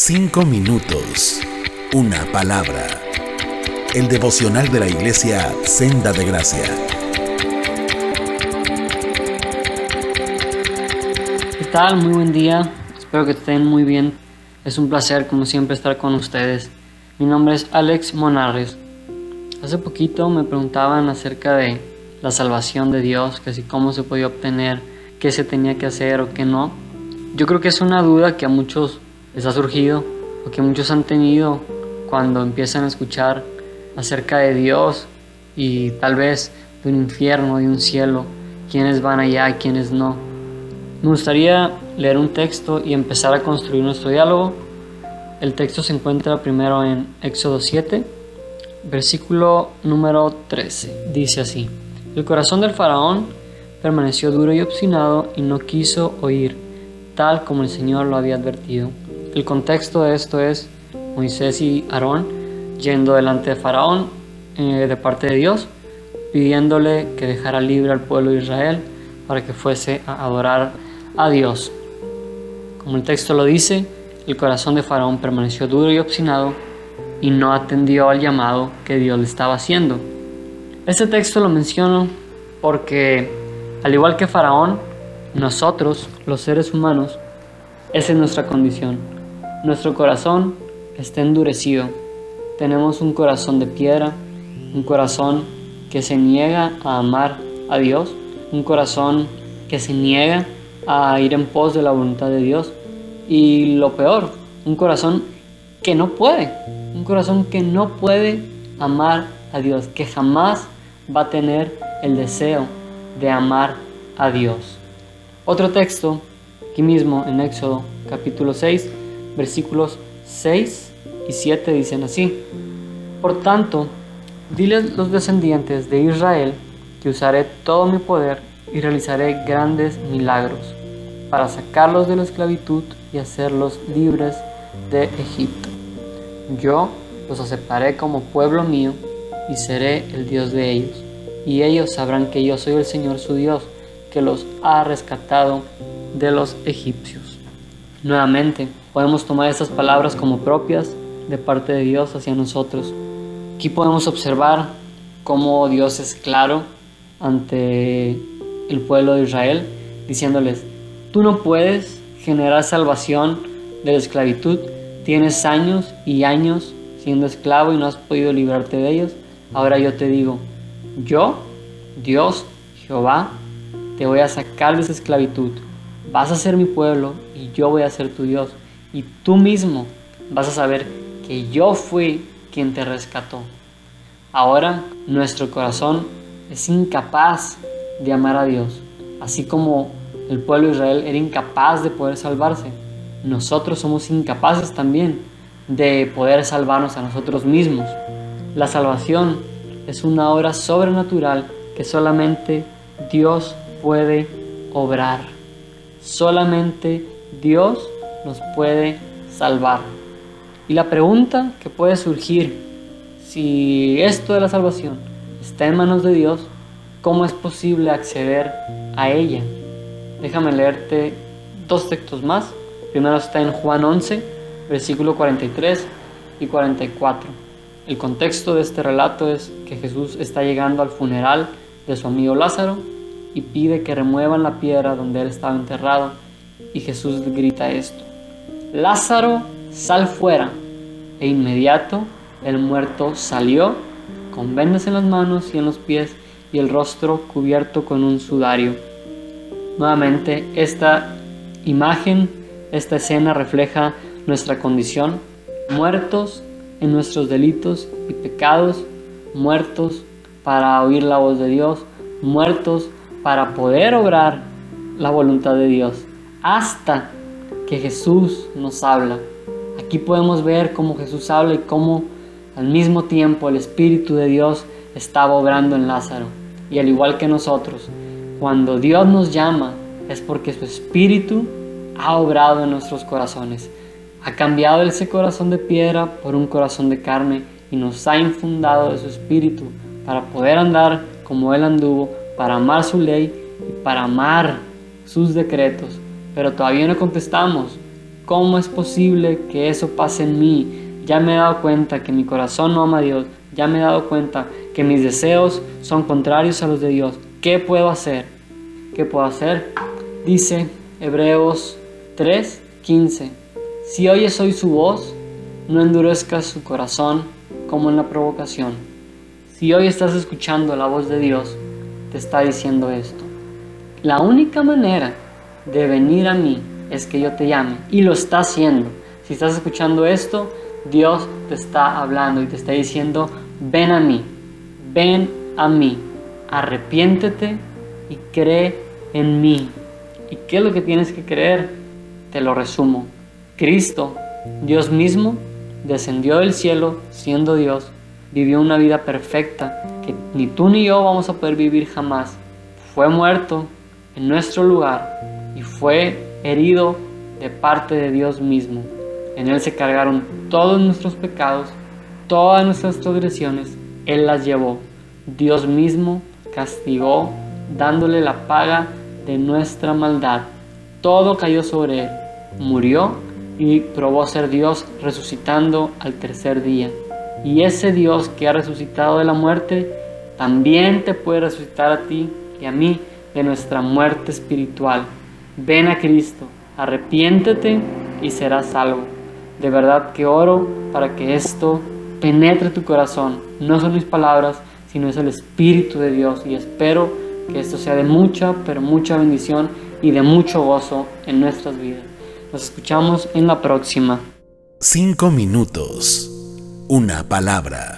Cinco minutos. Una palabra. El devocional de la iglesia Senda de Gracia. ¿Qué tal? Muy buen día. Espero que estén muy bien. Es un placer, como siempre, estar con ustedes. Mi nombre es Alex Monarres. Hace poquito me preguntaban acerca de la salvación de Dios, que si cómo se podía obtener, qué se tenía que hacer o qué no. Yo creo que es una duda que a muchos les ha surgido o que muchos han tenido cuando empiezan a escuchar acerca de Dios y tal vez de un infierno, de un cielo, quiénes van allá y quiénes no. Me gustaría leer un texto y empezar a construir nuestro diálogo. El texto se encuentra primero en Éxodo 7, versículo número 13. Dice así, el corazón del faraón permaneció duro y obstinado y no quiso oír, tal como el Señor lo había advertido. El contexto de esto es Moisés y Aarón yendo delante de Faraón eh, de parte de Dios, pidiéndole que dejara libre al pueblo de Israel para que fuese a adorar a Dios. Como el texto lo dice, el corazón de Faraón permaneció duro y obstinado y no atendió al llamado que Dios le estaba haciendo. Este texto lo menciono porque, al igual que Faraón, nosotros, los seres humanos, esa es nuestra condición. Nuestro corazón está endurecido. Tenemos un corazón de piedra, un corazón que se niega a amar a Dios, un corazón que se niega a ir en pos de la voluntad de Dios y lo peor, un corazón que no puede, un corazón que no puede amar a Dios, que jamás va a tener el deseo de amar a Dios. Otro texto, aquí mismo en Éxodo capítulo 6, versículos 6 y 7 dicen así. Por tanto, diles los descendientes de Israel que usaré todo mi poder y realizaré grandes milagros para sacarlos de la esclavitud y hacerlos libres de Egipto. Yo los aceptaré como pueblo mío y seré el Dios de ellos, y ellos sabrán que yo soy el Señor su Dios, que los ha rescatado de los egipcios. Nuevamente, podemos tomar estas palabras como propias de parte de Dios hacia nosotros. Aquí podemos observar cómo Dios es claro ante el pueblo de Israel, diciéndoles, tú no puedes generar salvación de la esclavitud, tienes años y años siendo esclavo y no has podido librarte de ellos, ahora yo te digo, yo, Dios, Jehová, te voy a sacar de esa esclavitud, vas a ser mi pueblo y yo voy a ser tu Dios y tú mismo vas a saber que yo fui quien te rescató. Ahora nuestro corazón es incapaz de amar a Dios, así como el pueblo de Israel era incapaz de poder salvarse. Nosotros somos incapaces también de poder salvarnos a nosotros mismos. La salvación es una obra sobrenatural que solamente Dios puede obrar. Solamente Dios nos puede salvar. Y la pregunta que puede surgir, si esto de la salvación está en manos de Dios, ¿cómo es posible acceder a ella? Déjame leerte dos textos más. Primero está en Juan 11, versículo 43 y 44. El contexto de este relato es que Jesús está llegando al funeral de su amigo Lázaro y pide que remuevan la piedra donde él estaba enterrado y Jesús grita esto. Lázaro, sal fuera. E inmediato el muerto salió con vendas en las manos y en los pies y el rostro cubierto con un sudario. Nuevamente, esta imagen, esta escena refleja nuestra condición, muertos en nuestros delitos y pecados, muertos para oír la voz de Dios, muertos para poder obrar la voluntad de Dios, hasta que Jesús nos habla. Aquí podemos ver cómo Jesús habla y cómo al mismo tiempo el Espíritu de Dios estaba obrando en Lázaro. Y al igual que nosotros, cuando Dios nos llama es porque su Espíritu ha obrado en nuestros corazones. Ha cambiado ese corazón de piedra por un corazón de carne y nos ha infundado de su Espíritu para poder andar como Él anduvo, para amar su ley y para amar sus decretos pero todavía no contestamos ¿cómo es posible que eso pase en mí? Ya me he dado cuenta que mi corazón no ama a Dios, ya me he dado cuenta que mis deseos son contrarios a los de Dios. ¿Qué puedo hacer? ¿Qué puedo hacer? Dice Hebreos 3:15. Si oyes hoy su voz, no endurezcas su corazón como en la provocación. Si hoy estás escuchando la voz de Dios, te está diciendo esto. La única manera de venir a mí es que yo te llame y lo está haciendo. Si estás escuchando esto, Dios te está hablando y te está diciendo, ven a mí, ven a mí, arrepiéntete y cree en mí. ¿Y qué es lo que tienes que creer? Te lo resumo. Cristo, Dios mismo, descendió del cielo siendo Dios, vivió una vida perfecta que ni tú ni yo vamos a poder vivir jamás. Fue muerto en nuestro lugar y fue herido de parte de Dios mismo. En Él se cargaron todos nuestros pecados, todas nuestras transgresiones, Él las llevó. Dios mismo castigó dándole la paga de nuestra maldad. Todo cayó sobre Él. Murió y probó ser Dios resucitando al tercer día. Y ese Dios que ha resucitado de la muerte, también te puede resucitar a ti y a mí de nuestra muerte espiritual. Ven a Cristo, arrepiéntete y serás salvo. De verdad que oro para que esto penetre tu corazón. No son mis palabras, sino es el Espíritu de Dios. Y espero que esto sea de mucha, pero mucha bendición y de mucho gozo en nuestras vidas. Nos escuchamos en la próxima. Cinco minutos. Una palabra.